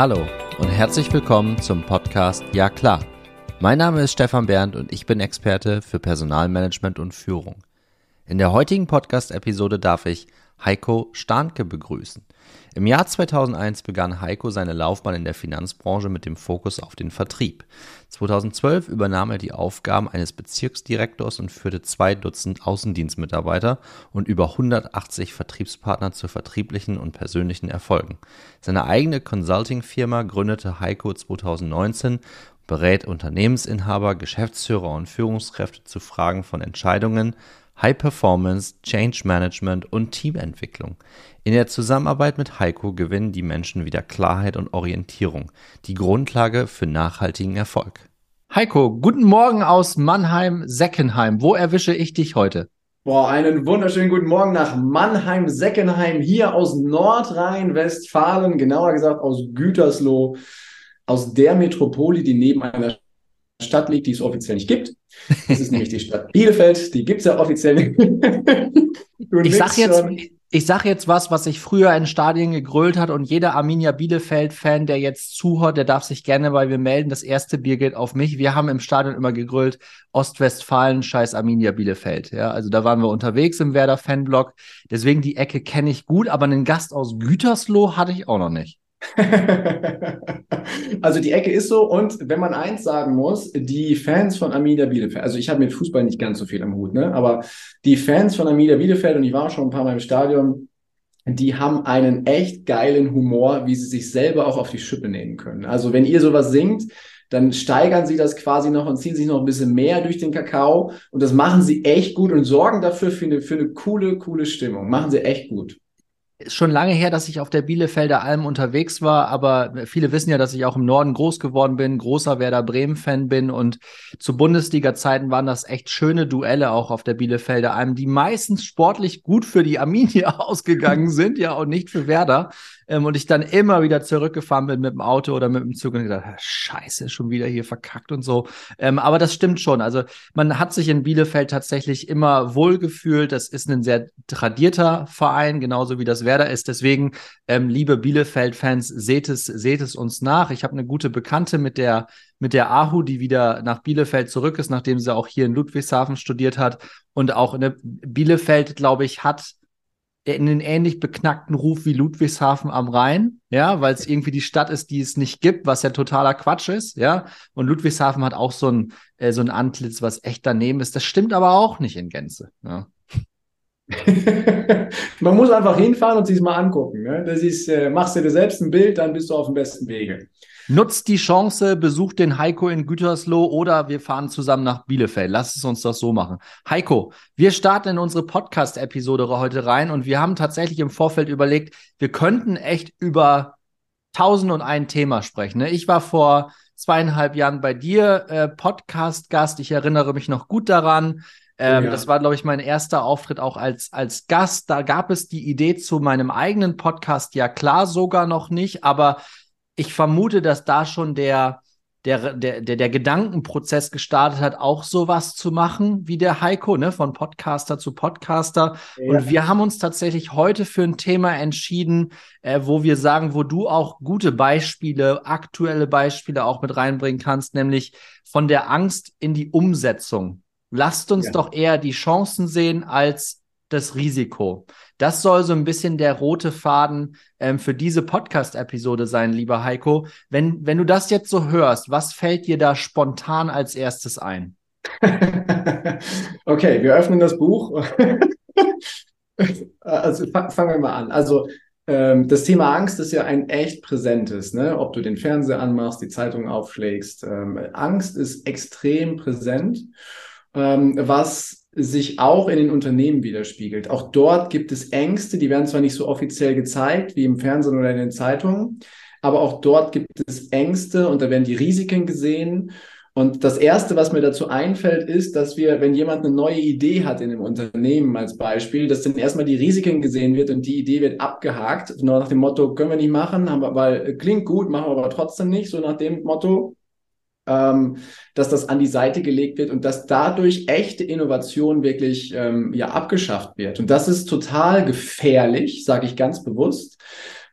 Hallo und herzlich willkommen zum Podcast Ja klar. Mein Name ist Stefan Bernd und ich bin Experte für Personalmanagement und Führung. In der heutigen Podcast-Episode darf ich Heiko Starnke begrüßen. Im Jahr 2001 begann Heiko seine Laufbahn in der Finanzbranche mit dem Fokus auf den Vertrieb. 2012 übernahm er die Aufgaben eines Bezirksdirektors und führte zwei Dutzend Außendienstmitarbeiter und über 180 Vertriebspartner zu vertrieblichen und persönlichen Erfolgen. Seine eigene Consulting-Firma gründete Heiko 2019 berät Unternehmensinhaber, Geschäftsführer und Führungskräfte zu Fragen von Entscheidungen, High Performance, Change Management und Teamentwicklung. In der Zusammenarbeit mit Heiko gewinnen die Menschen wieder Klarheit und Orientierung, die Grundlage für nachhaltigen Erfolg. Heiko, guten Morgen aus Mannheim-Seckenheim. Wo erwische ich dich heute? Boah, einen wunderschönen guten Morgen nach Mannheim-Seckenheim, hier aus Nordrhein-Westfalen, genauer gesagt aus Gütersloh, aus der Metropole, die neben einer Stadt liegt, die es offiziell nicht gibt. Das ist nämlich die Stadt Bielefeld. Die gibt es ja offiziell nicht. ich sag jetzt, ich sag jetzt was, was sich früher in Stadien gegrölt hat und jeder Arminia Bielefeld-Fan, der jetzt zuhört, der darf sich gerne bei mir melden. Das erste Bier geht auf mich. Wir haben im Stadion immer gegrölt, Ostwestfalen, scheiß Arminia Bielefeld. Ja, also da waren wir unterwegs im Werder-Fanblock. Deswegen die Ecke kenne ich gut, aber einen Gast aus Gütersloh hatte ich auch noch nicht. also die Ecke ist so und wenn man eins sagen muss, die Fans von Arminia Bielefeld, also ich habe mit Fußball nicht ganz so viel am Hut, ne? aber die Fans von Arminia Bielefeld und ich war schon ein paar Mal im Stadion, die haben einen echt geilen Humor, wie sie sich selber auch auf die Schippe nehmen können. Also wenn ihr sowas singt, dann steigern sie das quasi noch und ziehen sich noch ein bisschen mehr durch den Kakao und das machen sie echt gut und sorgen dafür für eine, für eine coole, coole Stimmung. Machen sie echt gut ist schon lange her, dass ich auf der Bielefelder Alm unterwegs war, aber viele wissen ja, dass ich auch im Norden groß geworden bin, großer Werder Bremen-Fan bin und zu Bundesliga-Zeiten waren das echt schöne Duelle auch auf der Bielefelder Alm, die meistens sportlich gut für die Arminia ausgegangen sind, ja, und nicht für Werder ähm, und ich dann immer wieder zurückgefahren bin mit dem Auto oder mit dem Zug und gedacht, scheiße, schon wieder hier verkackt und so. Ähm, aber das stimmt schon. Also man hat sich in Bielefeld tatsächlich immer wohlgefühlt. Das ist ein sehr tradierter Verein, genauso wie das Werder ist. Deswegen, ähm, liebe Bielefeld-Fans, seht es, seht es uns nach. Ich habe eine gute Bekannte mit der mit der Ahu, die wieder nach Bielefeld zurück ist, nachdem sie auch hier in Ludwigshafen studiert hat. Und auch in Bielefeld, glaube ich, hat einen ähnlich beknackten Ruf wie Ludwigshafen am Rhein, ja, weil es irgendwie die Stadt ist, die es nicht gibt, was ja totaler Quatsch ist, ja. Und Ludwigshafen hat auch so ein, äh, so ein Antlitz, was echt daneben ist. Das stimmt aber auch nicht in Gänze. Ja. Man muss einfach hinfahren und sich mal angucken. Ne? Das ist, äh, machst du dir selbst ein Bild, dann bist du auf dem besten Wege. Nutzt die Chance, besucht den Heiko in Gütersloh oder wir fahren zusammen nach Bielefeld. Lass es uns das so machen. Heiko, wir starten in unsere Podcast-Episode heute rein und wir haben tatsächlich im Vorfeld überlegt, wir könnten echt über tausend und ein Thema sprechen. Ne? Ich war vor zweieinhalb Jahren bei dir äh, Podcast-Gast. Ich erinnere mich noch gut daran. Ähm, ja. Das war, glaube ich, mein erster Auftritt auch als, als Gast. Da gab es die Idee zu meinem eigenen Podcast, ja klar, sogar noch nicht, aber ich vermute, dass da schon der, der, der, der, der Gedankenprozess gestartet hat, auch sowas zu machen wie der Heiko, ne, von Podcaster zu Podcaster. Ja. Und wir haben uns tatsächlich heute für ein Thema entschieden, äh, wo wir sagen, wo du auch gute Beispiele, aktuelle Beispiele auch mit reinbringen kannst, nämlich von der Angst in die Umsetzung. Lasst uns ja. doch eher die Chancen sehen als das Risiko. Das soll so ein bisschen der rote Faden ähm, für diese Podcast-Episode sein, lieber Heiko. Wenn, wenn du das jetzt so hörst, was fällt dir da spontan als erstes ein? okay, wir öffnen das Buch. also fangen wir mal an. Also ähm, das Thema Angst ist ja ein echt präsentes, ne? ob du den Fernseher anmachst, die Zeitung aufschlägst. Ähm, Angst ist extrem präsent, ähm, was sich auch in den Unternehmen widerspiegelt. Auch dort gibt es Ängste, die werden zwar nicht so offiziell gezeigt wie im Fernsehen oder in den Zeitungen, aber auch dort gibt es Ängste und da werden die Risiken gesehen. Und das Erste, was mir dazu einfällt, ist, dass wir, wenn jemand eine neue Idee hat in einem Unternehmen als Beispiel, dass dann erstmal die Risiken gesehen wird und die Idee wird abgehakt, nur nach dem Motto, können wir nicht machen, haben wir, weil klingt gut, machen wir aber trotzdem nicht, so nach dem Motto ähm, dass das an die Seite gelegt wird und dass dadurch echte Innovation wirklich ähm, ja abgeschafft wird. Und das ist total gefährlich, sage ich ganz bewusst,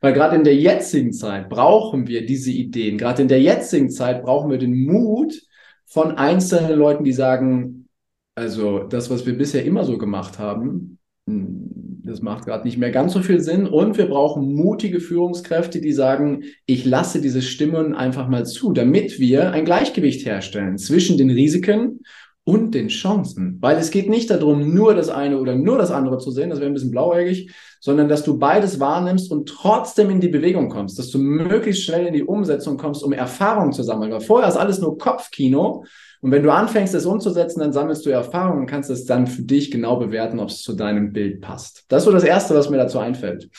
Weil gerade in der jetzigen Zeit brauchen wir diese Ideen. Gerade in der jetzigen Zeit brauchen wir den Mut von einzelnen Leuten, die sagen, also das, was wir bisher immer so gemacht haben, hm, das macht gerade nicht mehr ganz so viel Sinn. Und wir brauchen mutige Führungskräfte, die sagen, ich lasse diese Stimmen einfach mal zu, damit wir ein Gleichgewicht herstellen zwischen den Risiken und den Chancen. Weil es geht nicht darum, nur das eine oder nur das andere zu sehen, das wäre ein bisschen blauäugig, sondern dass du beides wahrnimmst und trotzdem in die Bewegung kommst, dass du möglichst schnell in die Umsetzung kommst, um Erfahrung zu sammeln. Weil vorher ist alles nur Kopfkino. Und wenn du anfängst, es umzusetzen, dann sammelst du Erfahrung und kannst es dann für dich genau bewerten, ob es zu deinem Bild passt. Das ist so das Erste, was mir dazu einfällt.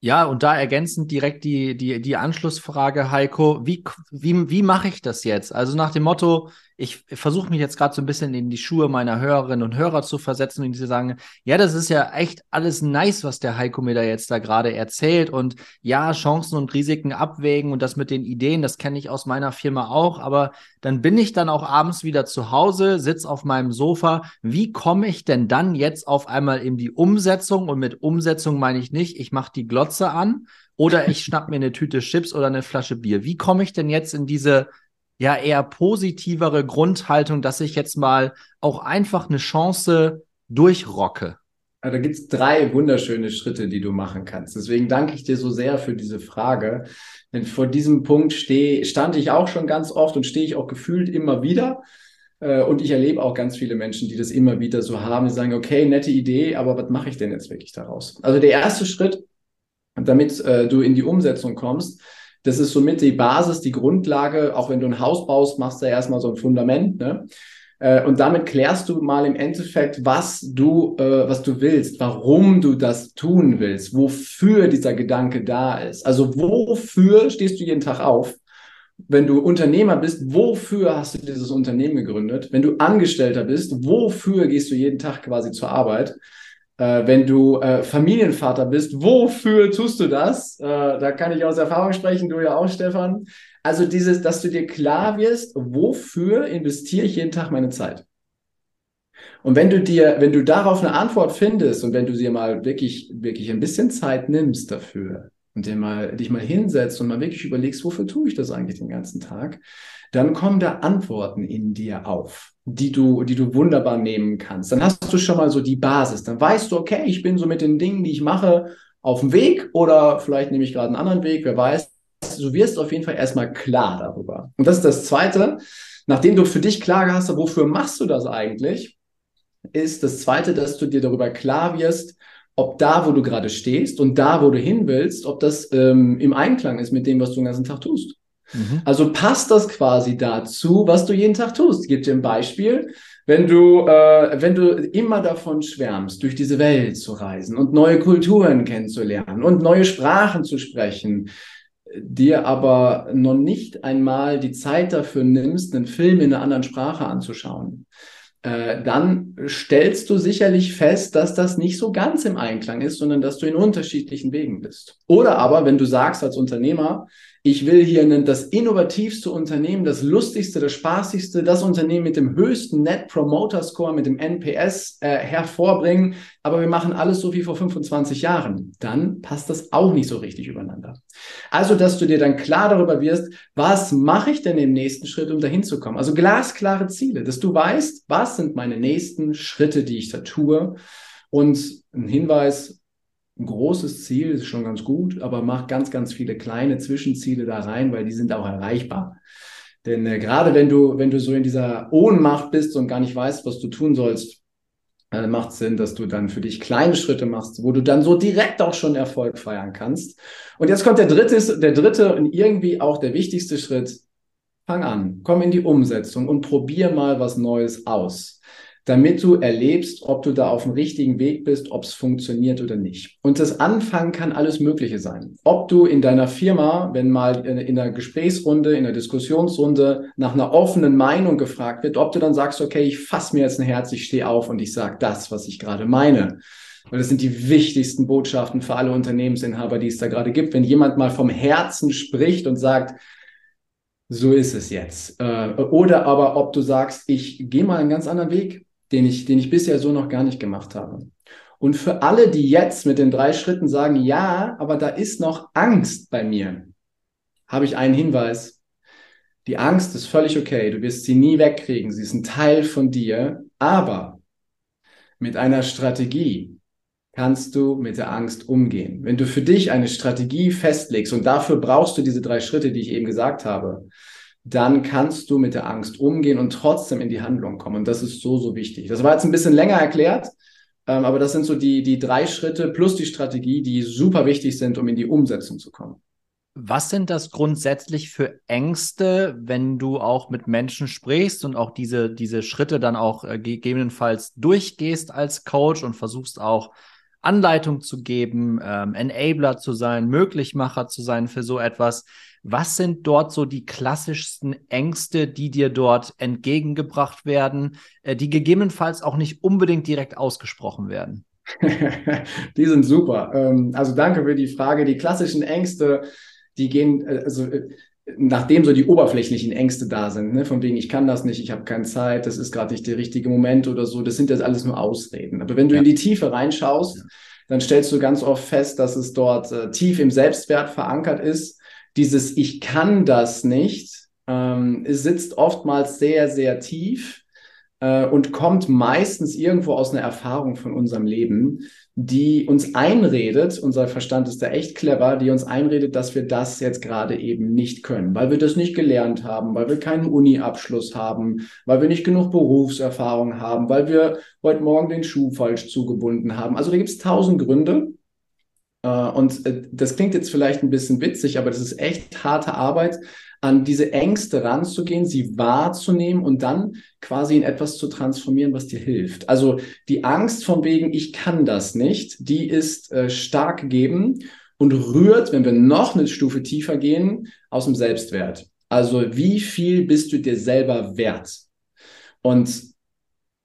Ja, und da ergänzend direkt die, die, die Anschlussfrage, Heiko, wie, wie, wie mache ich das jetzt? Also nach dem Motto, ich versuche mich jetzt gerade so ein bisschen in die Schuhe meiner Hörerinnen und Hörer zu versetzen und die sagen, ja, das ist ja echt alles nice, was der Heiko mir da jetzt da gerade erzählt und ja, Chancen und Risiken abwägen und das mit den Ideen, das kenne ich aus meiner Firma auch, aber dann bin ich dann auch abends wieder zu Hause, sitze auf meinem Sofa. Wie komme ich denn dann jetzt auf einmal in die Umsetzung? Und mit Umsetzung meine ich nicht, ich mache die Glotze an oder ich schnapp mir eine Tüte Chips oder eine Flasche Bier. Wie komme ich denn jetzt in diese ja eher positivere Grundhaltung, dass ich jetzt mal auch einfach eine Chance durchrocke? Da gibt es drei wunderschöne Schritte, die du machen kannst. Deswegen danke ich dir so sehr für diese Frage. Denn vor diesem Punkt steh, stand ich auch schon ganz oft und stehe ich auch gefühlt immer wieder. Äh, und ich erlebe auch ganz viele Menschen, die das immer wieder so haben, die sagen, okay, nette Idee, aber was mache ich denn jetzt wirklich daraus? Also der erste Schritt, damit äh, du in die Umsetzung kommst, das ist somit die Basis, die Grundlage. Auch wenn du ein Haus baust, machst du ja erstmal so ein Fundament. Ne? Äh, und damit klärst du mal im Endeffekt, was du, äh, was du willst, warum du das tun willst, wofür dieser Gedanke da ist. Also wofür stehst du jeden Tag auf? Wenn du Unternehmer bist, wofür hast du dieses Unternehmen gegründet? Wenn du Angestellter bist, wofür gehst du jeden Tag quasi zur Arbeit? Äh, wenn du äh, Familienvater bist, wofür tust du das? Äh, da kann ich aus Erfahrung sprechen, du ja auch, Stefan. Also dieses, dass du dir klar wirst, wofür investiere ich jeden Tag meine Zeit? Und wenn du dir, wenn du darauf eine Antwort findest und wenn du dir mal wirklich, wirklich ein bisschen Zeit nimmst dafür und dir mal, dich mal hinsetzt und mal wirklich überlegst, wofür tue ich das eigentlich den ganzen Tag, dann kommen da Antworten in dir auf, die du, die du wunderbar nehmen kannst. Dann hast du schon mal so die Basis. Dann weißt du, okay, ich bin so mit den Dingen, die ich mache, auf dem Weg oder vielleicht nehme ich gerade einen anderen Weg, wer weiß. Du wirst auf jeden Fall erstmal klar darüber. Und das ist das Zweite. Nachdem du für dich klar hast, wofür machst du das eigentlich, ist das Zweite, dass du dir darüber klar wirst, ob da, wo du gerade stehst und da, wo du hin willst, ob das ähm, im Einklang ist mit dem, was du den ganzen Tag tust. Mhm. Also passt das quasi dazu, was du jeden Tag tust. Ich gebe dir ein Beispiel. Wenn du, äh, wenn du immer davon schwärmst, durch diese Welt zu reisen und neue Kulturen kennenzulernen und neue Sprachen zu sprechen, dir aber noch nicht einmal die Zeit dafür nimmst, einen Film in einer anderen Sprache anzuschauen, äh, dann stellst du sicherlich fest, dass das nicht so ganz im Einklang ist, sondern dass du in unterschiedlichen Wegen bist. Oder aber, wenn du sagst als Unternehmer, ich will hier das innovativste Unternehmen, das lustigste, das spaßigste, das Unternehmen mit dem höchsten Net Promoter Score, mit dem NPS äh, hervorbringen, aber wir machen alles so wie vor 25 Jahren. Dann passt das auch nicht so richtig übereinander. Also, dass du dir dann klar darüber wirst, was mache ich denn im nächsten Schritt, um dahin zu kommen? Also glasklare Ziele, dass du weißt, was sind meine nächsten Schritte, die ich da tue. Und ein Hinweis, ein großes Ziel ist schon ganz gut, aber mach ganz, ganz viele kleine Zwischenziele da rein, weil die sind auch erreichbar. Denn äh, gerade wenn du, wenn du so in dieser Ohnmacht bist und gar nicht weißt, was du tun sollst, äh, macht Sinn, dass du dann für dich kleine Schritte machst, wo du dann so direkt auch schon Erfolg feiern kannst. Und jetzt kommt der dritte, der dritte und irgendwie auch der wichtigste Schritt. Fang an, komm in die Umsetzung und probier mal was Neues aus damit du erlebst, ob du da auf dem richtigen Weg bist, ob es funktioniert oder nicht. Und das Anfangen kann alles Mögliche sein. Ob du in deiner Firma, wenn mal in einer Gesprächsrunde, in einer Diskussionsrunde nach einer offenen Meinung gefragt wird, ob du dann sagst, okay, ich fasse mir jetzt ein Herz, ich stehe auf und ich sage das, was ich gerade meine. Weil das sind die wichtigsten Botschaften für alle Unternehmensinhaber, die es da gerade gibt. Wenn jemand mal vom Herzen spricht und sagt, so ist es jetzt. Äh, oder aber ob du sagst, ich gehe mal einen ganz anderen Weg den ich, den ich bisher so noch gar nicht gemacht habe. Und für alle, die jetzt mit den drei Schritten sagen, ja, aber da ist noch Angst bei mir, habe ich einen Hinweis. Die Angst ist völlig okay. Du wirst sie nie wegkriegen. Sie ist ein Teil von dir. Aber mit einer Strategie kannst du mit der Angst umgehen. Wenn du für dich eine Strategie festlegst und dafür brauchst du diese drei Schritte, die ich eben gesagt habe, dann kannst du mit der Angst umgehen und trotzdem in die Handlung kommen. Und das ist so, so wichtig. Das war jetzt ein bisschen länger erklärt, ähm, aber das sind so die, die drei Schritte plus die Strategie, die super wichtig sind, um in die Umsetzung zu kommen. Was sind das grundsätzlich für Ängste, wenn du auch mit Menschen sprichst und auch diese, diese Schritte dann auch äh, gegebenenfalls durchgehst als Coach und versuchst auch Anleitung zu geben, ähm, Enabler zu sein, Möglichmacher zu sein für so etwas. Was sind dort so die klassischsten Ängste, die dir dort entgegengebracht werden, äh, die gegebenenfalls auch nicht unbedingt direkt ausgesprochen werden? die sind super. Ähm, also danke für die Frage. Die klassischen Ängste, die gehen, äh, also äh, nachdem so die oberflächlichen Ängste da sind, ne, von wegen, ich kann das nicht, ich habe keine Zeit, das ist gerade nicht der richtige Moment oder so, das sind jetzt alles nur Ausreden. Aber wenn du ja. in die Tiefe reinschaust, ja. dann stellst du ganz oft fest, dass es dort äh, tief im Selbstwert verankert ist dieses Ich kann das nicht ähm, sitzt oftmals sehr, sehr tief äh, und kommt meistens irgendwo aus einer Erfahrung von unserem Leben, die uns einredet, unser Verstand ist da echt clever, die uns einredet, dass wir das jetzt gerade eben nicht können, weil wir das nicht gelernt haben, weil wir keinen Uni-Abschluss haben, weil wir nicht genug Berufserfahrung haben, weil wir heute Morgen den Schuh falsch zugebunden haben. Also da gibt es tausend Gründe. Äh, und äh, das klingt jetzt vielleicht ein bisschen witzig, aber das ist echt harte Arbeit, an diese Ängste ranzugehen, sie wahrzunehmen und dann quasi in etwas zu transformieren, was dir hilft. Also die Angst von wegen, ich kann das nicht, die ist äh, stark gegeben und rührt, wenn wir noch eine Stufe tiefer gehen, aus dem Selbstwert. Also wie viel bist du dir selber wert? Und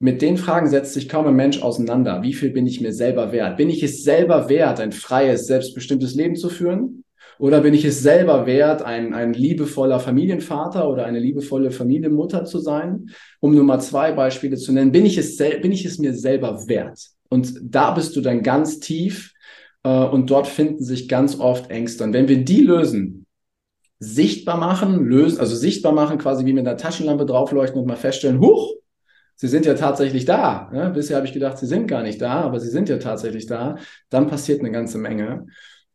mit den Fragen setzt sich kaum ein Mensch auseinander. Wie viel bin ich mir selber wert? Bin ich es selber wert, ein freies, selbstbestimmtes Leben zu führen? Oder bin ich es selber wert, ein, ein liebevoller Familienvater oder eine liebevolle Familienmutter zu sein? Um nur mal zwei Beispiele zu nennen. Bin ich es, bin ich es mir selber wert? Und da bist du dann ganz tief äh, und dort finden sich ganz oft Ängste. Und wenn wir die lösen, sichtbar machen, lösen, also sichtbar machen, quasi wie mit einer Taschenlampe draufleuchten und mal feststellen, huch, sie sind ja tatsächlich da. Ne? Bisher habe ich gedacht, sie sind gar nicht da, aber sie sind ja tatsächlich da. Dann passiert eine ganze Menge.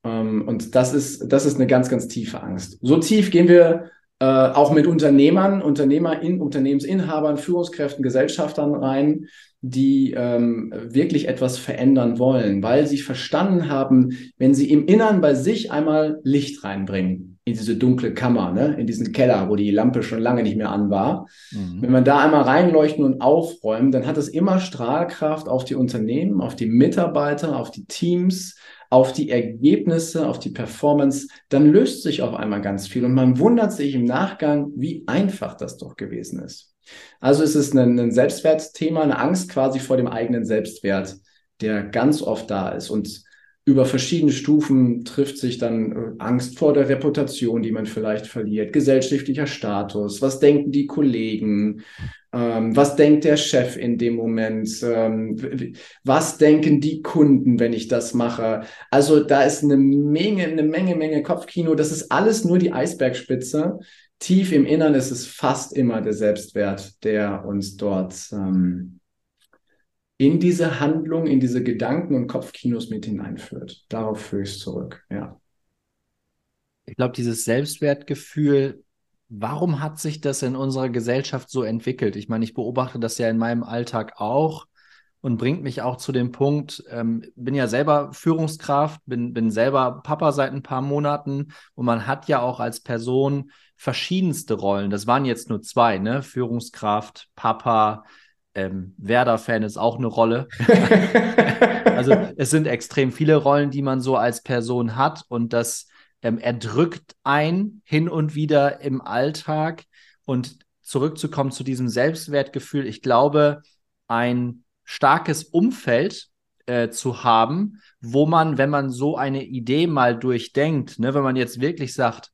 Ähm, und das ist, das ist eine ganz, ganz tiefe Angst. So tief gehen wir äh, auch mit Unternehmern, Unternehmer in Unternehmensinhabern, Führungskräften, Gesellschaftern rein, die ähm, wirklich etwas verändern wollen, weil sie verstanden haben, wenn sie im Innern bei sich einmal Licht reinbringen, in diese dunkle Kammer, ne? in diesen Keller, wo die Lampe schon lange nicht mehr an war. Mhm. Wenn man da einmal reinleuchten und aufräumen, dann hat es immer Strahlkraft auf die Unternehmen, auf die Mitarbeiter, auf die Teams, auf die Ergebnisse, auf die Performance. Dann löst sich auf einmal ganz viel und man wundert sich im Nachgang, wie einfach das doch gewesen ist. Also es ist ein, ein Selbstwertthema, eine Angst quasi vor dem eigenen Selbstwert, der ganz oft da ist. Und über verschiedene Stufen trifft sich dann äh, Angst vor der Reputation, die man vielleicht verliert, gesellschaftlicher Status, was denken die Kollegen, ähm, was denkt der Chef in dem Moment, ähm, was denken die Kunden, wenn ich das mache. Also da ist eine Menge, eine Menge, Menge Kopfkino. Das ist alles nur die Eisbergspitze. Tief im Innern ist es fast immer der Selbstwert, der uns dort ähm, in diese Handlung, in diese Gedanken- und Kopfkinos mit hineinführt. Darauf führe ich es zurück, ja. Ich glaube, dieses Selbstwertgefühl, warum hat sich das in unserer Gesellschaft so entwickelt? Ich meine, ich beobachte das ja in meinem Alltag auch und bringt mich auch zu dem Punkt, ähm, bin ja selber Führungskraft, bin, bin selber Papa seit ein paar Monaten und man hat ja auch als Person verschiedenste Rollen. Das waren jetzt nur zwei, ne? Führungskraft, Papa, ähm, Werder-Fan ist auch eine Rolle. also es sind extrem viele Rollen, die man so als Person hat und das ähm, erdrückt ein hin und wieder im Alltag. Und zurückzukommen zu diesem Selbstwertgefühl, ich glaube, ein starkes Umfeld äh, zu haben, wo man, wenn man so eine Idee mal durchdenkt, ne, wenn man jetzt wirklich sagt,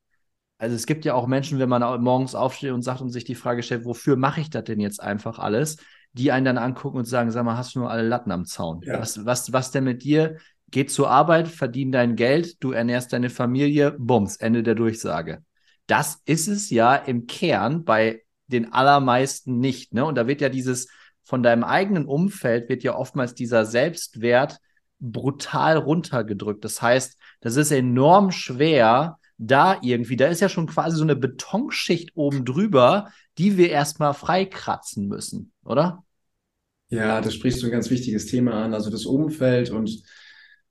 also es gibt ja auch Menschen, wenn man morgens aufsteht und sagt und sich die Frage stellt, wofür mache ich das denn jetzt einfach alles? Die einen dann angucken und sagen, sag mal, hast du nur alle Latten am Zaun? Ja. Was, was, was denn mit dir? Geh zur Arbeit, verdien dein Geld, du ernährst deine Familie, bums, Ende der Durchsage. Das ist es ja im Kern bei den allermeisten nicht. Ne? Und da wird ja dieses von deinem eigenen Umfeld wird ja oftmals dieser Selbstwert brutal runtergedrückt. Das heißt, das ist enorm schwer, da irgendwie, da ist ja schon quasi so eine Betonschicht oben drüber, die wir erstmal freikratzen müssen, oder? Ja, das sprichst du ein ganz wichtiges Thema an. Also das Umfeld und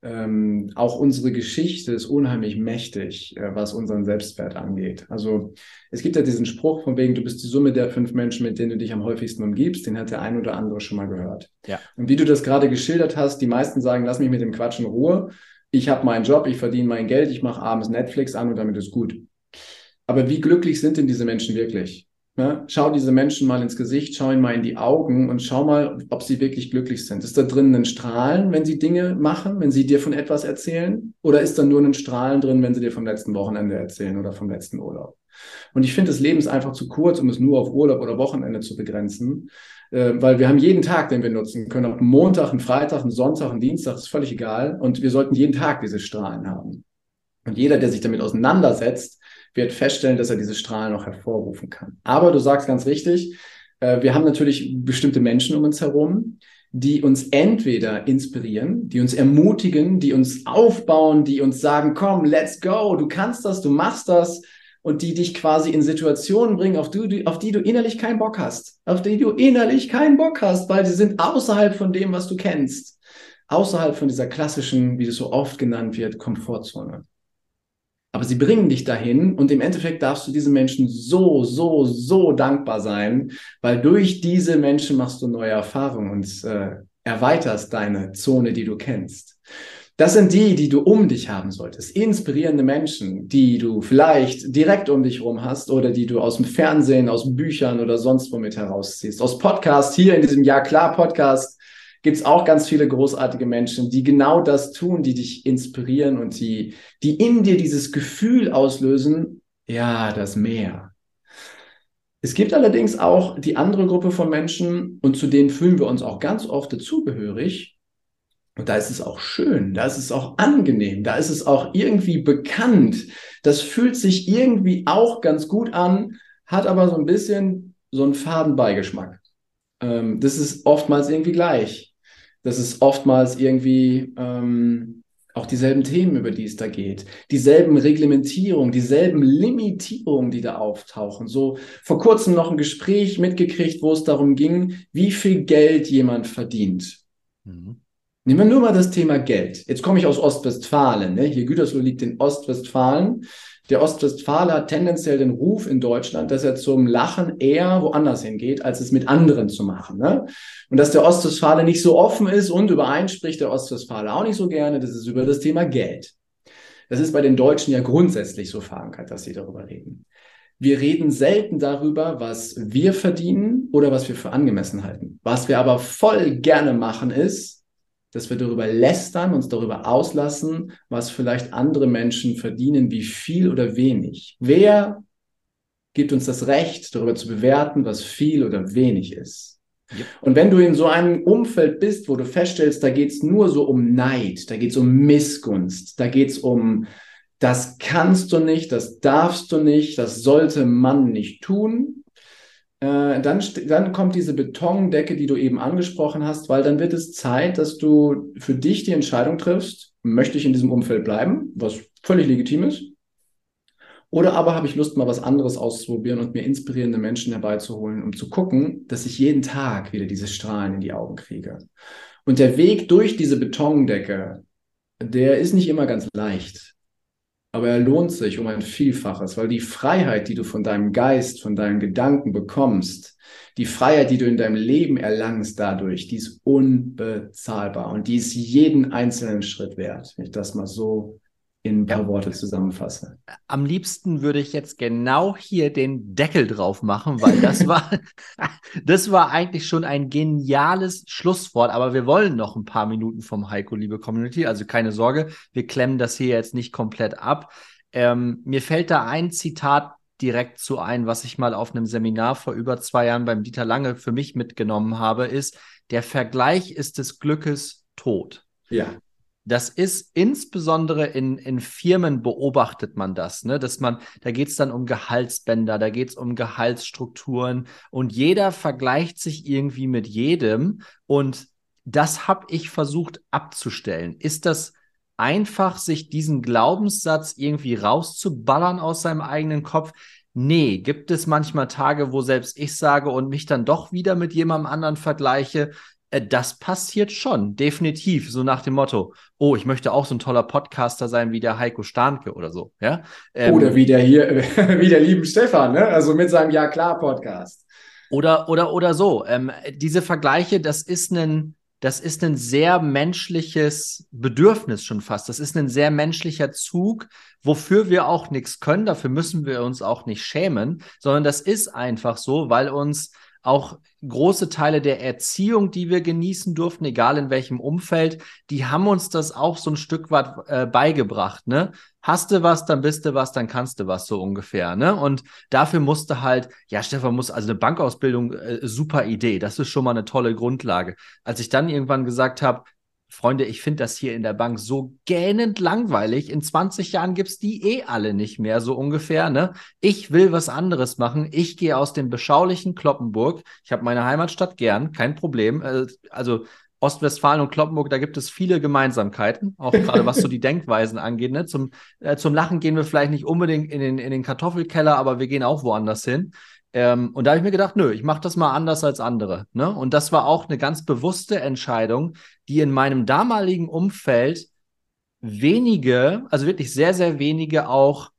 ähm, auch unsere Geschichte ist unheimlich mächtig, äh, was unseren Selbstwert angeht. Also es gibt ja diesen Spruch von wegen, du bist die Summe der fünf Menschen, mit denen du dich am häufigsten umgibst, den hat der ein oder andere schon mal gehört. Ja. Und wie du das gerade geschildert hast, die meisten sagen, lass mich mit dem Quatsch in Ruhe. Ich habe meinen Job, ich verdiene mein Geld, ich mache abends Netflix an und damit ist gut. Aber wie glücklich sind denn diese Menschen wirklich? Ne? Schau diese Menschen mal ins Gesicht, schau ihnen mal in die Augen und schau mal, ob sie wirklich glücklich sind. Ist da drin ein Strahlen, wenn sie Dinge machen, wenn sie dir von etwas erzählen? Oder ist da nur ein Strahlen drin, wenn sie dir vom letzten Wochenende erzählen oder vom letzten Urlaub? Und ich finde, das Leben ist einfach zu kurz, um es nur auf Urlaub oder Wochenende zu begrenzen, äh, weil wir haben jeden Tag, den wir nutzen können. Ob Montag, ein Freitag, ein Sonntag, ein Dienstag, ist völlig egal. Und wir sollten jeden Tag diese Strahlen haben. Und jeder, der sich damit auseinandersetzt, wird feststellen, dass er diese Strahlen noch hervorrufen kann. Aber du sagst ganz richtig, äh, wir haben natürlich bestimmte Menschen um uns herum, die uns entweder inspirieren, die uns ermutigen, die uns aufbauen, die uns sagen, komm, let's go, du kannst das, du machst das und die dich quasi in Situationen bringen, auf die, auf die du innerlich keinen Bock hast, auf die du innerlich keinen Bock hast, weil sie sind außerhalb von dem, was du kennst, außerhalb von dieser klassischen, wie das so oft genannt wird, Komfortzone. Aber sie bringen dich dahin und im Endeffekt darfst du diesen Menschen so, so, so dankbar sein, weil durch diese Menschen machst du neue Erfahrungen und äh, erweiterst deine Zone, die du kennst. Das sind die, die du um dich haben solltest. Inspirierende Menschen, die du vielleicht direkt um dich herum hast oder die du aus dem Fernsehen, aus Büchern oder sonst womit herausziehst. Aus Podcast, hier in diesem Ja klar Podcast gibt es auch ganz viele großartige Menschen, die genau das tun, die dich inspirieren und die, die in dir dieses Gefühl auslösen, ja, das Meer. Es gibt allerdings auch die andere Gruppe von Menschen und zu denen fühlen wir uns auch ganz oft dazugehörig. Und da ist es auch schön, da ist es auch angenehm, da ist es auch irgendwie bekannt. Das fühlt sich irgendwie auch ganz gut an, hat aber so ein bisschen so einen Fadenbeigeschmack. Ähm, das ist oftmals irgendwie gleich das ist oftmals irgendwie ähm, auch dieselben Themen, über die es da geht, dieselben Reglementierungen, dieselben Limitierungen, die da auftauchen. So vor kurzem noch ein Gespräch mitgekriegt, wo es darum ging, wie viel Geld jemand verdient. Mhm. Nehmen wir nur mal das Thema Geld. Jetzt komme ich aus Ostwestfalen. Ne? Hier Gütersloh liegt in Ostwestfalen. Der Ostwestfale hat tendenziell den Ruf in Deutschland, dass er zum Lachen eher woanders hingeht, als es mit anderen zu machen. Ne? Und dass der Ostwestfale nicht so offen ist und über einen spricht der Ostwestfale auch nicht so gerne, das ist über das Thema Geld. Das ist bei den Deutschen ja grundsätzlich so verankert, dass sie darüber reden. Wir reden selten darüber, was wir verdienen oder was wir für angemessen halten. Was wir aber voll gerne machen ist, dass wir darüber lästern, uns darüber auslassen, was vielleicht andere Menschen verdienen, wie viel oder wenig. Wer gibt uns das Recht, darüber zu bewerten, was viel oder wenig ist? Yep. Und wenn du in so einem Umfeld bist, wo du feststellst, da geht's nur so um Neid, da geht's um Missgunst, da geht's um, das kannst du nicht, das darfst du nicht, das sollte man nicht tun, äh, dann, dann kommt diese Betondecke, die du eben angesprochen hast, weil dann wird es Zeit, dass du für dich die Entscheidung triffst, möchte ich in diesem Umfeld bleiben, was völlig legitim ist, oder aber habe ich Lust, mal was anderes auszuprobieren und mir inspirierende Menschen herbeizuholen, um zu gucken, dass ich jeden Tag wieder diese Strahlen in die Augen kriege. Und der Weg durch diese Betondecke, der ist nicht immer ganz leicht aber er lohnt sich um ein Vielfaches, weil die Freiheit, die du von deinem Geist, von deinen Gedanken bekommst, die Freiheit, die du in deinem Leben erlangst dadurch, die ist unbezahlbar. Und die ist jeden einzelnen Schritt wert, wenn ich das mal so in ein paar ja. Worte zusammenfasse. Am liebsten würde ich jetzt genau hier den Deckel drauf machen, weil das war, das war eigentlich schon ein geniales Schlusswort. Aber wir wollen noch ein paar Minuten vom Heiko, liebe Community. Also keine Sorge, wir klemmen das hier jetzt nicht komplett ab. Ähm, mir fällt da ein Zitat direkt zu ein, was ich mal auf einem Seminar vor über zwei Jahren beim Dieter Lange für mich mitgenommen habe, ist, der Vergleich ist des Glückes tot. Ja. Das ist insbesondere in, in Firmen beobachtet man das, ne? Dass man, da geht es dann um Gehaltsbänder, da geht es um Gehaltsstrukturen und jeder vergleicht sich irgendwie mit jedem und das habe ich versucht abzustellen. Ist das einfach, sich diesen Glaubenssatz irgendwie rauszuballern aus seinem eigenen Kopf? Nee, gibt es manchmal Tage, wo selbst ich sage und mich dann doch wieder mit jemandem anderen vergleiche, das passiert schon, definitiv. So nach dem Motto, oh, ich möchte auch so ein toller Podcaster sein wie der Heiko Starnke oder so. Ja? Ähm, oder wie der hier, wie der lieben Stefan, ne? also mit seinem Ja klar Podcast. Oder, oder, oder so. Ähm, diese Vergleiche, das ist ein, das ist ein sehr menschliches Bedürfnis schon fast. Das ist ein sehr menschlicher Zug, wofür wir auch nichts können. Dafür müssen wir uns auch nicht schämen, sondern das ist einfach so, weil uns auch große Teile der Erziehung, die wir genießen durften, egal in welchem Umfeld, die haben uns das auch so ein Stück weit äh, beigebracht, ne? Hast du was, dann bist du was, dann kannst du was, so ungefähr, ne? Und dafür musste halt, ja, Stefan muss, also eine Bankausbildung, äh, super Idee, das ist schon mal eine tolle Grundlage. Als ich dann irgendwann gesagt habe, Freunde, ich finde das hier in der Bank so gähnend langweilig. In 20 Jahren gibt's die eh alle nicht mehr, so ungefähr. Ne? Ich will was anderes machen. Ich gehe aus dem beschaulichen Kloppenburg. Ich habe meine Heimatstadt gern, kein Problem. Äh, also Ostwestfalen und Kloppenburg, da gibt es viele Gemeinsamkeiten, auch gerade was so die Denkweisen angeht. Ne? Zum, äh, zum Lachen gehen wir vielleicht nicht unbedingt in den, in den Kartoffelkeller, aber wir gehen auch woanders hin. Ähm, und da habe ich mir gedacht, nö, ich mache das mal anders als andere. Ne? Und das war auch eine ganz bewusste Entscheidung, die in meinem damaligen Umfeld wenige, also wirklich sehr, sehr wenige auch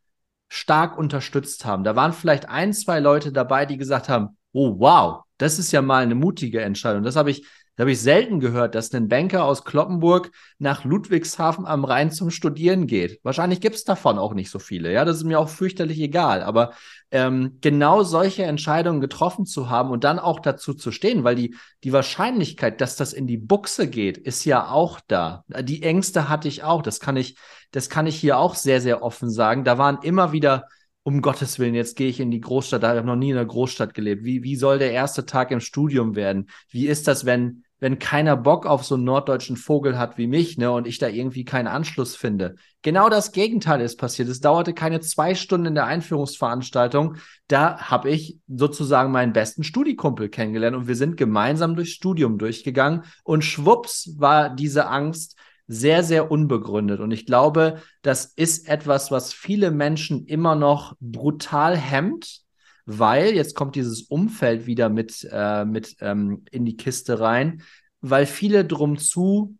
stark unterstützt haben. Da waren vielleicht ein, zwei Leute dabei, die gesagt haben, oh wow, das ist ja mal eine mutige Entscheidung. Das habe ich da habe ich selten gehört, dass ein Banker aus Kloppenburg nach Ludwigshafen am Rhein zum Studieren geht. Wahrscheinlich gibt es davon auch nicht so viele. Ja, das ist mir auch fürchterlich egal. Aber ähm, genau solche Entscheidungen getroffen zu haben und dann auch dazu zu stehen, weil die, die Wahrscheinlichkeit, dass das in die Buchse geht, ist ja auch da. Die Ängste hatte ich auch. Das kann ich, das kann ich hier auch sehr, sehr offen sagen. Da waren immer wieder um Gottes Willen, jetzt gehe ich in die Großstadt, da habe ich noch nie in einer Großstadt gelebt. Wie, wie soll der erste Tag im Studium werden? Wie ist das, wenn, wenn keiner Bock auf so einen norddeutschen Vogel hat wie mich, ne, und ich da irgendwie keinen Anschluss finde. Genau das Gegenteil ist passiert. Es dauerte keine zwei Stunden in der Einführungsveranstaltung. Da habe ich sozusagen meinen besten Studikumpel kennengelernt und wir sind gemeinsam durchs Studium durchgegangen und schwupps war diese Angst sehr, sehr unbegründet. Und ich glaube, das ist etwas, was viele Menschen immer noch brutal hemmt, weil jetzt kommt dieses Umfeld wieder mit, äh, mit ähm, in die Kiste rein, weil viele drum zu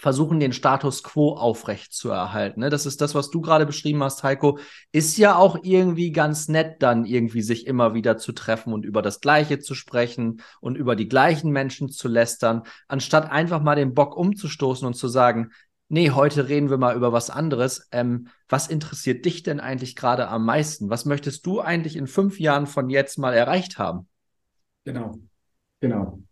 versuchen, den Status quo aufrecht zu erhalten. Ne? Das ist das, was du gerade beschrieben hast, Heiko. Ist ja auch irgendwie ganz nett, dann irgendwie sich immer wieder zu treffen und über das Gleiche zu sprechen und über die gleichen Menschen zu lästern, anstatt einfach mal den Bock umzustoßen und zu sagen, nee, heute reden wir mal über was anderes. Ähm, was interessiert dich denn eigentlich gerade am meisten? Was möchtest du eigentlich in fünf Jahren von jetzt mal erreicht haben? Genau, genau.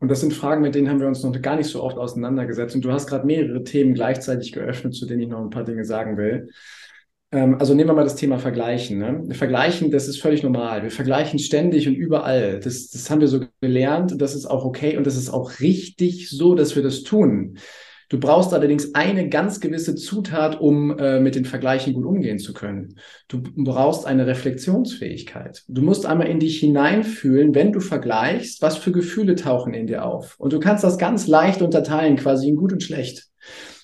Und das sind Fragen, mit denen haben wir uns noch gar nicht so oft auseinandergesetzt. Und du hast gerade mehrere Themen gleichzeitig geöffnet, zu denen ich noch ein paar Dinge sagen will. Ähm, also nehmen wir mal das Thema Vergleichen. Ne? Vergleichen, das ist völlig normal. Wir vergleichen ständig und überall. Das, das haben wir so gelernt. Das ist auch okay und das ist auch richtig so, dass wir das tun. Du brauchst allerdings eine ganz gewisse Zutat, um äh, mit den Vergleichen gut umgehen zu können. Du brauchst eine Reflexionsfähigkeit. Du musst einmal in dich hineinfühlen, wenn du vergleichst, was für Gefühle tauchen in dir auf. Und du kannst das ganz leicht unterteilen, quasi in gut und schlecht.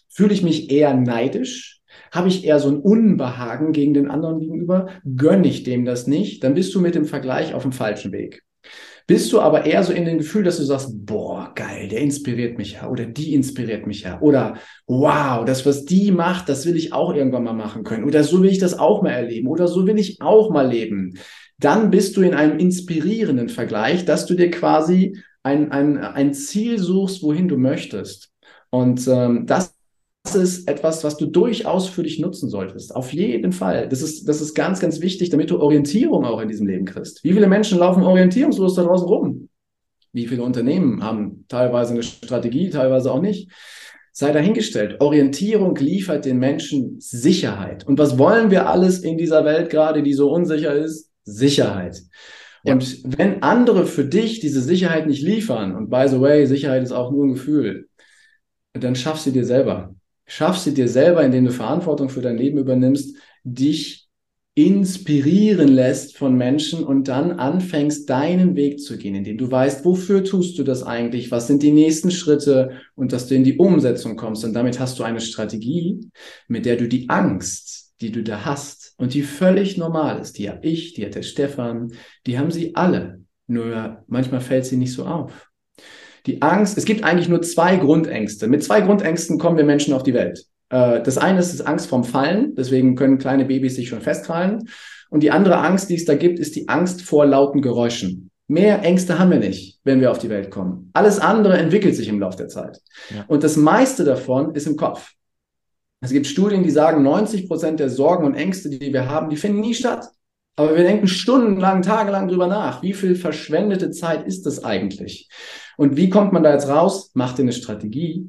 Fühle ich mich eher neidisch? Habe ich eher so ein Unbehagen gegen den anderen gegenüber? Gönne ich dem das nicht? Dann bist du mit dem Vergleich auf dem falschen Weg. Bist du aber eher so in dem Gefühl, dass du sagst, boah, geil, der inspiriert mich ja oder die inspiriert mich ja oder wow, das, was die macht, das will ich auch irgendwann mal machen können oder so will ich das auch mal erleben oder so will ich auch mal leben. Dann bist du in einem inspirierenden Vergleich, dass du dir quasi ein, ein, ein Ziel suchst, wohin du möchtest. Und ähm, das ist etwas, was du durchaus für dich nutzen solltest. Auf jeden Fall. Das ist, das ist ganz, ganz wichtig, damit du Orientierung auch in diesem Leben kriegst. Wie viele Menschen laufen orientierungslos da draußen rum? Wie viele Unternehmen haben teilweise eine Strategie, teilweise auch nicht? sei dahingestellt. Orientierung liefert den Menschen Sicherheit. Und was wollen wir alles in dieser Welt gerade, die so unsicher ist? Sicherheit. Ja. Und wenn andere für dich diese Sicherheit nicht liefern, und by the way, Sicherheit ist auch nur ein Gefühl, dann schaff sie dir selber. Schaff sie dir selber, indem du Verantwortung für dein Leben übernimmst, dich inspirieren lässt von Menschen und dann anfängst, deinen Weg zu gehen, indem du weißt, wofür tust du das eigentlich, was sind die nächsten Schritte und dass du in die Umsetzung kommst. Und damit hast du eine Strategie, mit der du die Angst, die du da hast und die völlig normal ist, die habe ich, die hat der Stefan, die haben sie alle. Nur manchmal fällt sie nicht so auf. Die Angst, es gibt eigentlich nur zwei Grundängste. Mit zwei Grundängsten kommen wir Menschen auf die Welt. Äh, das eine ist das Angst vorm Fallen, deswegen können kleine Babys sich schon festfallen. Und die andere Angst, die es da gibt, ist die Angst vor lauten Geräuschen. Mehr Ängste haben wir nicht, wenn wir auf die Welt kommen. Alles andere entwickelt sich im Laufe der Zeit. Ja. Und das meiste davon ist im Kopf. Es gibt Studien, die sagen, 90 Prozent der Sorgen und Ängste, die wir haben, die finden nie statt. Aber wir denken stundenlang, tagelang drüber nach. Wie viel verschwendete Zeit ist das eigentlich? Und wie kommt man da jetzt raus? Mach dir eine Strategie,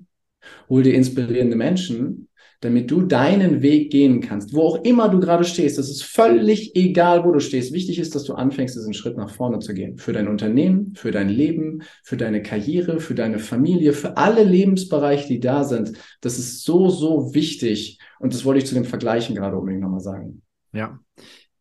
hol dir inspirierende Menschen, damit du deinen Weg gehen kannst, wo auch immer du gerade stehst. Das ist völlig egal, wo du stehst. Wichtig ist, dass du anfängst, diesen Schritt nach vorne zu gehen. Für dein Unternehmen, für dein Leben, für deine Karriere, für deine Familie, für alle Lebensbereiche, die da sind. Das ist so, so wichtig. Und das wollte ich zu dem Vergleichen gerade unbedingt nochmal sagen. Ja.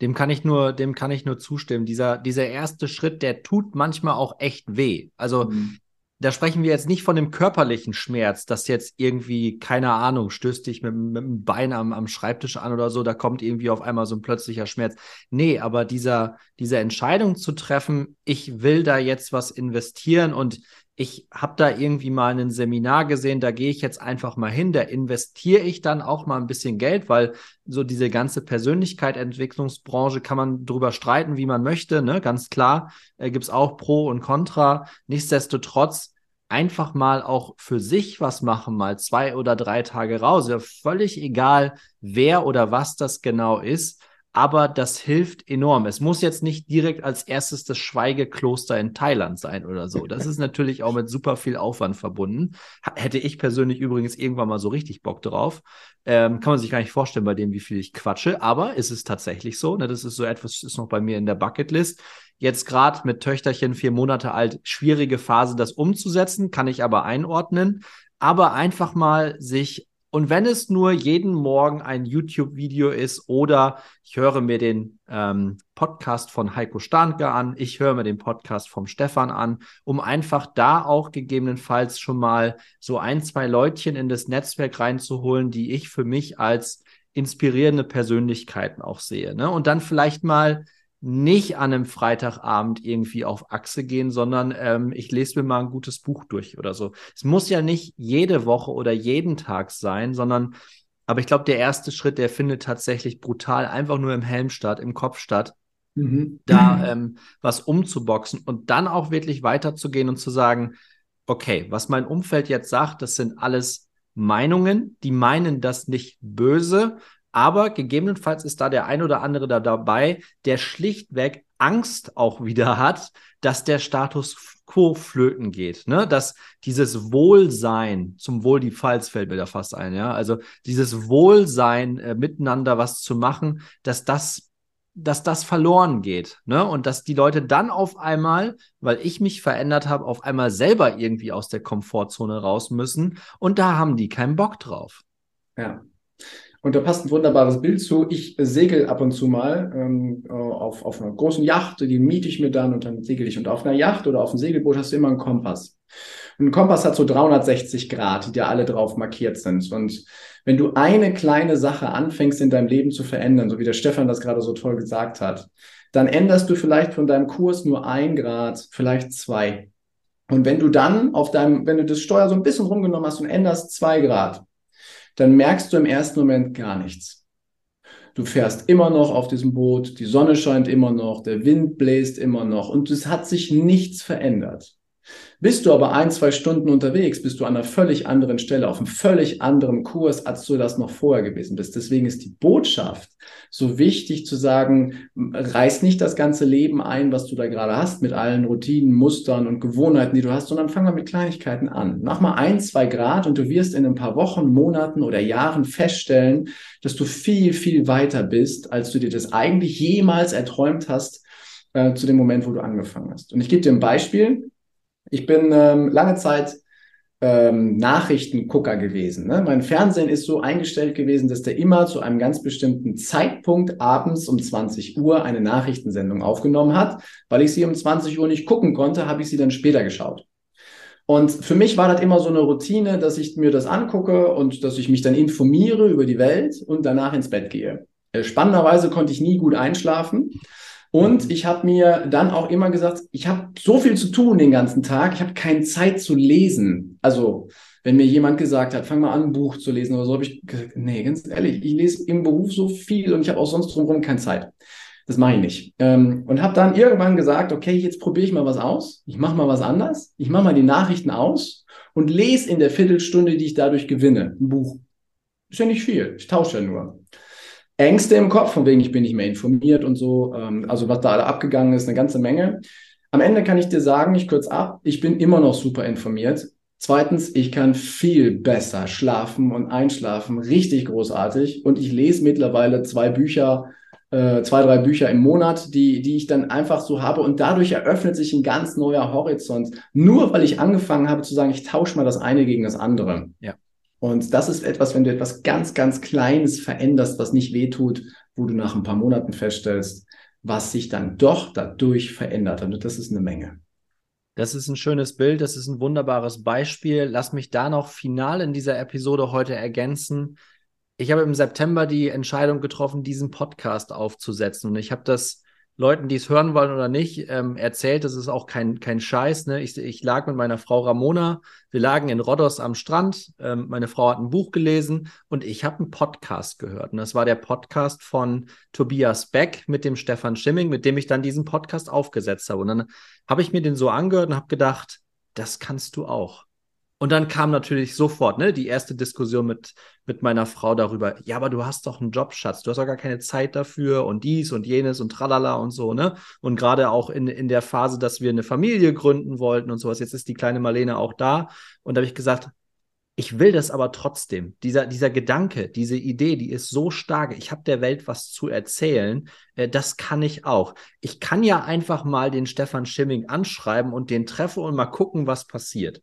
Dem kann ich nur, dem kann ich nur zustimmen. Dieser, dieser erste Schritt, der tut manchmal auch echt weh. Also mhm da sprechen wir jetzt nicht von dem körperlichen Schmerz, dass jetzt irgendwie, keine Ahnung, stößt dich mit, mit dem Bein am, am Schreibtisch an oder so, da kommt irgendwie auf einmal so ein plötzlicher Schmerz. Nee, aber dieser, diese Entscheidung zu treffen, ich will da jetzt was investieren und ich habe da irgendwie mal ein Seminar gesehen, da gehe ich jetzt einfach mal hin, da investiere ich dann auch mal ein bisschen Geld, weil so diese ganze Persönlichkeitsentwicklungsbranche kann man drüber streiten, wie man möchte, ne? Ganz klar, äh, gibt es auch Pro und Contra. Nichtsdestotrotz einfach mal auch für sich was machen, mal zwei oder drei Tage raus. Ja, völlig egal, wer oder was das genau ist aber das hilft enorm. Es muss jetzt nicht direkt als erstes das Schweigekloster in Thailand sein oder so. Das ist natürlich auch mit super viel Aufwand verbunden. Hätte ich persönlich übrigens irgendwann mal so richtig Bock drauf. Ähm, kann man sich gar nicht vorstellen bei dem, wie viel ich quatsche, aber ist es tatsächlich so. Ne? Das ist so etwas, ist noch bei mir in der Bucketlist. Jetzt gerade mit Töchterchen vier Monate alt, schwierige Phase, das umzusetzen, kann ich aber einordnen. Aber einfach mal sich und wenn es nur jeden Morgen ein YouTube-Video ist oder ich höre mir den ähm, Podcast von Heiko Starnke an, ich höre mir den Podcast vom Stefan an, um einfach da auch gegebenenfalls schon mal so ein, zwei Leutchen in das Netzwerk reinzuholen, die ich für mich als inspirierende Persönlichkeiten auch sehe. Ne? Und dann vielleicht mal nicht an einem Freitagabend irgendwie auf Achse gehen, sondern ähm, ich lese mir mal ein gutes Buch durch oder so. Es muss ja nicht jede Woche oder jeden Tag sein, sondern, aber ich glaube, der erste Schritt, der findet tatsächlich brutal einfach nur im Helm statt, im Kopf statt. Mhm. Da ähm, was umzuboxen und dann auch wirklich weiterzugehen und zu sagen, okay, was mein Umfeld jetzt sagt, das sind alles Meinungen, die meinen das nicht böse, aber gegebenenfalls ist da der ein oder andere da dabei, der schlichtweg Angst auch wieder hat, dass der Status quo flöten geht, ne? Dass dieses Wohlsein, zum Wohl die Pfalz fällt mir da fast ein, ja, also dieses Wohlsein äh, miteinander was zu machen, dass das dass das verloren geht, ne? Und dass die Leute dann auf einmal, weil ich mich verändert habe, auf einmal selber irgendwie aus der Komfortzone raus müssen und da haben die keinen Bock drauf. Ja. Und da passt ein wunderbares Bild zu. Ich segel ab und zu mal ähm, auf, auf einer großen Yacht, die miete ich mir dann und dann segel ich. Und auf einer Yacht oder auf einem Segelboot hast du immer einen Kompass. Ein Kompass hat so 360 Grad, die da alle drauf markiert sind. Und wenn du eine kleine Sache anfängst in deinem Leben zu verändern, so wie der Stefan das gerade so toll gesagt hat, dann änderst du vielleicht von deinem Kurs nur ein Grad, vielleicht zwei. Und wenn du dann auf deinem, wenn du das Steuer so ein bisschen rumgenommen hast und änderst zwei Grad, dann merkst du im ersten Moment gar nichts. Du fährst immer noch auf diesem Boot, die Sonne scheint immer noch, der Wind bläst immer noch und es hat sich nichts verändert. Bist du aber ein, zwei Stunden unterwegs, bist du an einer völlig anderen Stelle, auf einem völlig anderen Kurs, als du das noch vorher gewesen bist. Deswegen ist die Botschaft so wichtig zu sagen, reiß nicht das ganze Leben ein, was du da gerade hast, mit allen Routinen, Mustern und Gewohnheiten, die du hast, sondern fang mal mit Kleinigkeiten an. Mach mal ein, zwei Grad und du wirst in ein paar Wochen, Monaten oder Jahren feststellen, dass du viel, viel weiter bist, als du dir das eigentlich jemals erträumt hast, äh, zu dem Moment, wo du angefangen hast. Und ich gebe dir ein Beispiel. Ich bin ähm, lange Zeit ähm, Nachrichtengucker gewesen. Ne? Mein Fernsehen ist so eingestellt gewesen, dass der immer zu einem ganz bestimmten Zeitpunkt abends um 20 Uhr eine Nachrichtensendung aufgenommen hat. Weil ich sie um 20 Uhr nicht gucken konnte, habe ich sie dann später geschaut. Und für mich war das immer so eine Routine, dass ich mir das angucke und dass ich mich dann informiere über die Welt und danach ins Bett gehe. Äh, spannenderweise konnte ich nie gut einschlafen. Und ich habe mir dann auch immer gesagt, ich habe so viel zu tun den ganzen Tag, ich habe keine Zeit zu lesen. Also wenn mir jemand gesagt hat, fang mal an, ein Buch zu lesen oder so, habe ich gesagt, nee, ganz ehrlich, ich lese im Beruf so viel und ich habe auch sonst drumherum keine Zeit. Das mache ich nicht. Ähm, und habe dann irgendwann gesagt, okay, jetzt probiere ich mal was aus. Ich mache mal was anders. Ich mache mal die Nachrichten aus und lese in der Viertelstunde, die ich dadurch gewinne, ein Buch. Ist ja nicht viel. Ich tausche ja nur. Ängste im Kopf, von wegen ich bin nicht mehr informiert und so. Ähm, also was da alle abgegangen ist, eine ganze Menge. Am Ende kann ich dir sagen, ich kürze ab, ich bin immer noch super informiert. Zweitens, ich kann viel besser schlafen und einschlafen, richtig großartig. Und ich lese mittlerweile zwei Bücher, äh, zwei, drei Bücher im Monat, die, die ich dann einfach so habe. Und dadurch eröffnet sich ein ganz neuer Horizont. Nur weil ich angefangen habe zu sagen, ich tausche mal das eine gegen das andere. Ja. Und das ist etwas, wenn du etwas ganz, ganz Kleines veränderst, was nicht wehtut, wo du nach ein paar Monaten feststellst, was sich dann doch dadurch verändert. Und das ist eine Menge. Das ist ein schönes Bild, das ist ein wunderbares Beispiel. Lass mich da noch final in dieser Episode heute ergänzen. Ich habe im September die Entscheidung getroffen, diesen Podcast aufzusetzen. Und ich habe das Leuten, die es hören wollen oder nicht, ähm, erzählt. Das ist auch kein, kein Scheiß. Ne? Ich, ich lag mit meiner Frau Ramona, wir lagen in Rhodos am Strand. Ähm, meine Frau hat ein Buch gelesen und ich habe einen Podcast gehört. Und das war der Podcast von Tobias Beck mit dem Stefan Schimming, mit dem ich dann diesen Podcast aufgesetzt habe. Und dann habe ich mir den so angehört und habe gedacht, das kannst du auch. Und dann kam natürlich sofort ne, die erste Diskussion mit, mit meiner Frau darüber, ja, aber du hast doch einen Job, Schatz, du hast doch gar keine Zeit dafür und dies und jenes und tralala und so, ne? Und gerade auch in, in der Phase, dass wir eine Familie gründen wollten und sowas, jetzt ist die kleine Marlene auch da. Und da habe ich gesagt, ich will das aber trotzdem. Dieser, dieser Gedanke, diese Idee, die ist so stark. Ich habe der Welt was zu erzählen. Äh, das kann ich auch. Ich kann ja einfach mal den Stefan Schimming anschreiben und den treffen und mal gucken, was passiert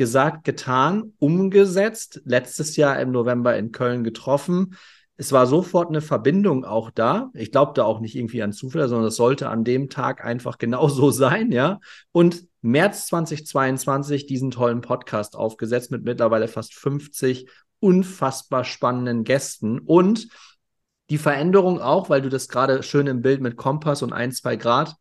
gesagt, getan, umgesetzt, letztes Jahr im November in Köln getroffen. Es war sofort eine Verbindung auch da. Ich glaubte auch nicht irgendwie an Zufall, sondern es sollte an dem Tag einfach genau so sein, ja. Und März 2022 diesen tollen Podcast aufgesetzt mit mittlerweile fast 50 unfassbar spannenden Gästen und die Veränderung auch, weil du das gerade schön im Bild mit Kompass und ein, zwei Grad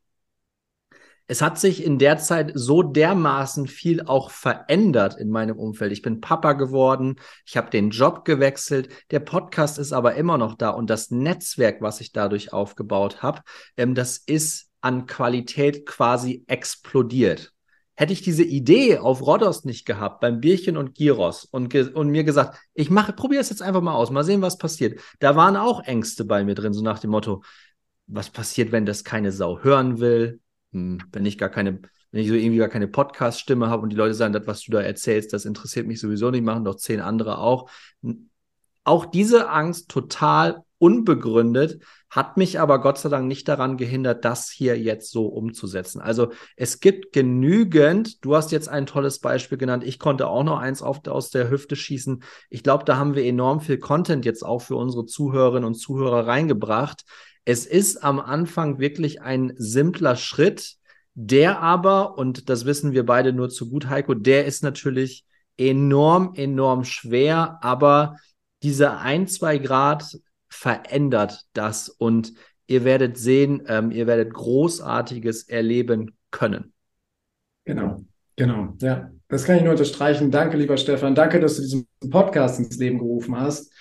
es hat sich in der Zeit so dermaßen viel auch verändert in meinem Umfeld. Ich bin Papa geworden, ich habe den Job gewechselt, der Podcast ist aber immer noch da und das Netzwerk, was ich dadurch aufgebaut habe, ähm, das ist an Qualität quasi explodiert. Hätte ich diese Idee auf Rhodos nicht gehabt, beim Bierchen und Giros und, ge und mir gesagt, ich mache, probiere es jetzt einfach mal aus, mal sehen, was passiert. Da waren auch Ängste bei mir drin, so nach dem Motto, was passiert, wenn das keine Sau hören will? Hm, wenn ich gar keine, wenn ich so irgendwie gar keine Podcast-Stimme habe und die Leute sagen, das, was du da erzählst, das interessiert mich sowieso nicht, machen doch zehn andere auch. Auch diese Angst total unbegründet, hat mich aber Gott sei Dank nicht daran gehindert, das hier jetzt so umzusetzen. Also es gibt genügend, du hast jetzt ein tolles Beispiel genannt, ich konnte auch noch eins auf, aus der Hüfte schießen. Ich glaube, da haben wir enorm viel Content jetzt auch für unsere Zuhörerinnen und Zuhörer reingebracht. Es ist am Anfang wirklich ein simpler Schritt, der aber, und das wissen wir beide nur zu gut, Heiko, der ist natürlich enorm, enorm schwer, aber diese ein, zwei Grad verändert das und ihr werdet sehen, ähm, ihr werdet Großartiges erleben können. Genau, genau, ja. Das kann ich nur unterstreichen. Danke, lieber Stefan. Danke, dass du diesen Podcast ins Leben gerufen hast.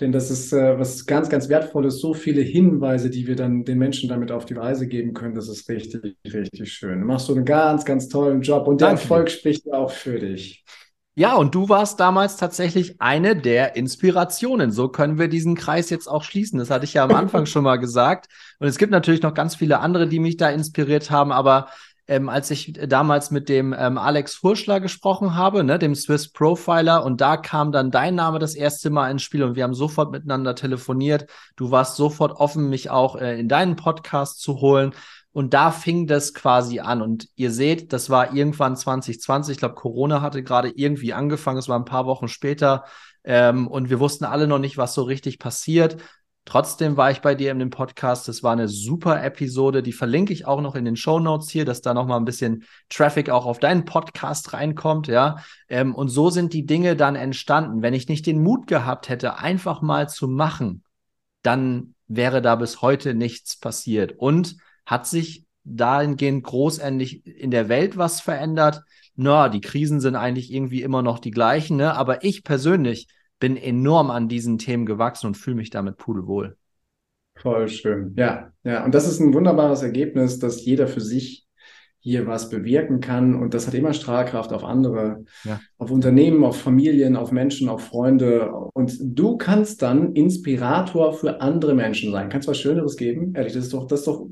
Denn das ist äh, was ganz, ganz Wertvolles, so viele Hinweise, die wir dann den Menschen damit auf die Reise geben können. Das ist richtig, richtig schön. Du machst so einen ganz, ganz tollen Job und der Danke Erfolg dir. spricht auch für dich. Ja, und du warst damals tatsächlich eine der Inspirationen. So können wir diesen Kreis jetzt auch schließen. Das hatte ich ja am Anfang schon mal gesagt. Und es gibt natürlich noch ganz viele andere, die mich da inspiriert haben. Aber ähm, als ich damals mit dem ähm, Alex Furschler gesprochen habe, ne, dem Swiss Profiler, und da kam dann dein Name das erste Mal ins Spiel und wir haben sofort miteinander telefoniert. Du warst sofort offen, mich auch äh, in deinen Podcast zu holen. Und da fing das quasi an. Und ihr seht, das war irgendwann 2020. Ich glaube, Corona hatte gerade irgendwie angefangen. Es war ein paar Wochen später. Ähm, und wir wussten alle noch nicht, was so richtig passiert. Trotzdem war ich bei dir in dem Podcast. Das war eine super Episode. Die verlinke ich auch noch in den Show Notes hier, dass da noch mal ein bisschen Traffic auch auf deinen Podcast reinkommt. Ja, ähm, und so sind die Dinge dann entstanden. Wenn ich nicht den Mut gehabt hätte, einfach mal zu machen, dann wäre da bis heute nichts passiert. Und hat sich dahingehend großendlich in der Welt was verändert? Na, die Krisen sind eigentlich irgendwie immer noch die gleichen, ne? Aber ich persönlich bin enorm an diesen Themen gewachsen und fühle mich damit pudelwohl. Voll schön. Ja, ja. Und das ist ein wunderbares Ergebnis, dass jeder für sich hier was bewirken kann. Und das hat immer Strahlkraft auf andere, ja. auf Unternehmen, auf Familien, auf Menschen, auf Freunde. Und du kannst dann Inspirator für andere Menschen sein. Kannst du was Schöneres geben? Ehrlich, das ist doch, das ist doch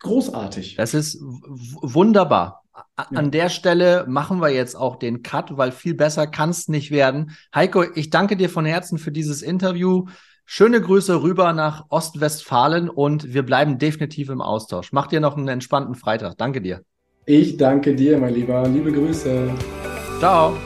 großartig. Das ist wunderbar. An der Stelle machen wir jetzt auch den Cut, weil viel besser kann es nicht werden. Heiko, ich danke dir von Herzen für dieses Interview. Schöne Grüße rüber nach Ostwestfalen und wir bleiben definitiv im Austausch. Mach dir noch einen entspannten Freitag. Danke dir. Ich danke dir, mein Lieber. Liebe Grüße. Ciao.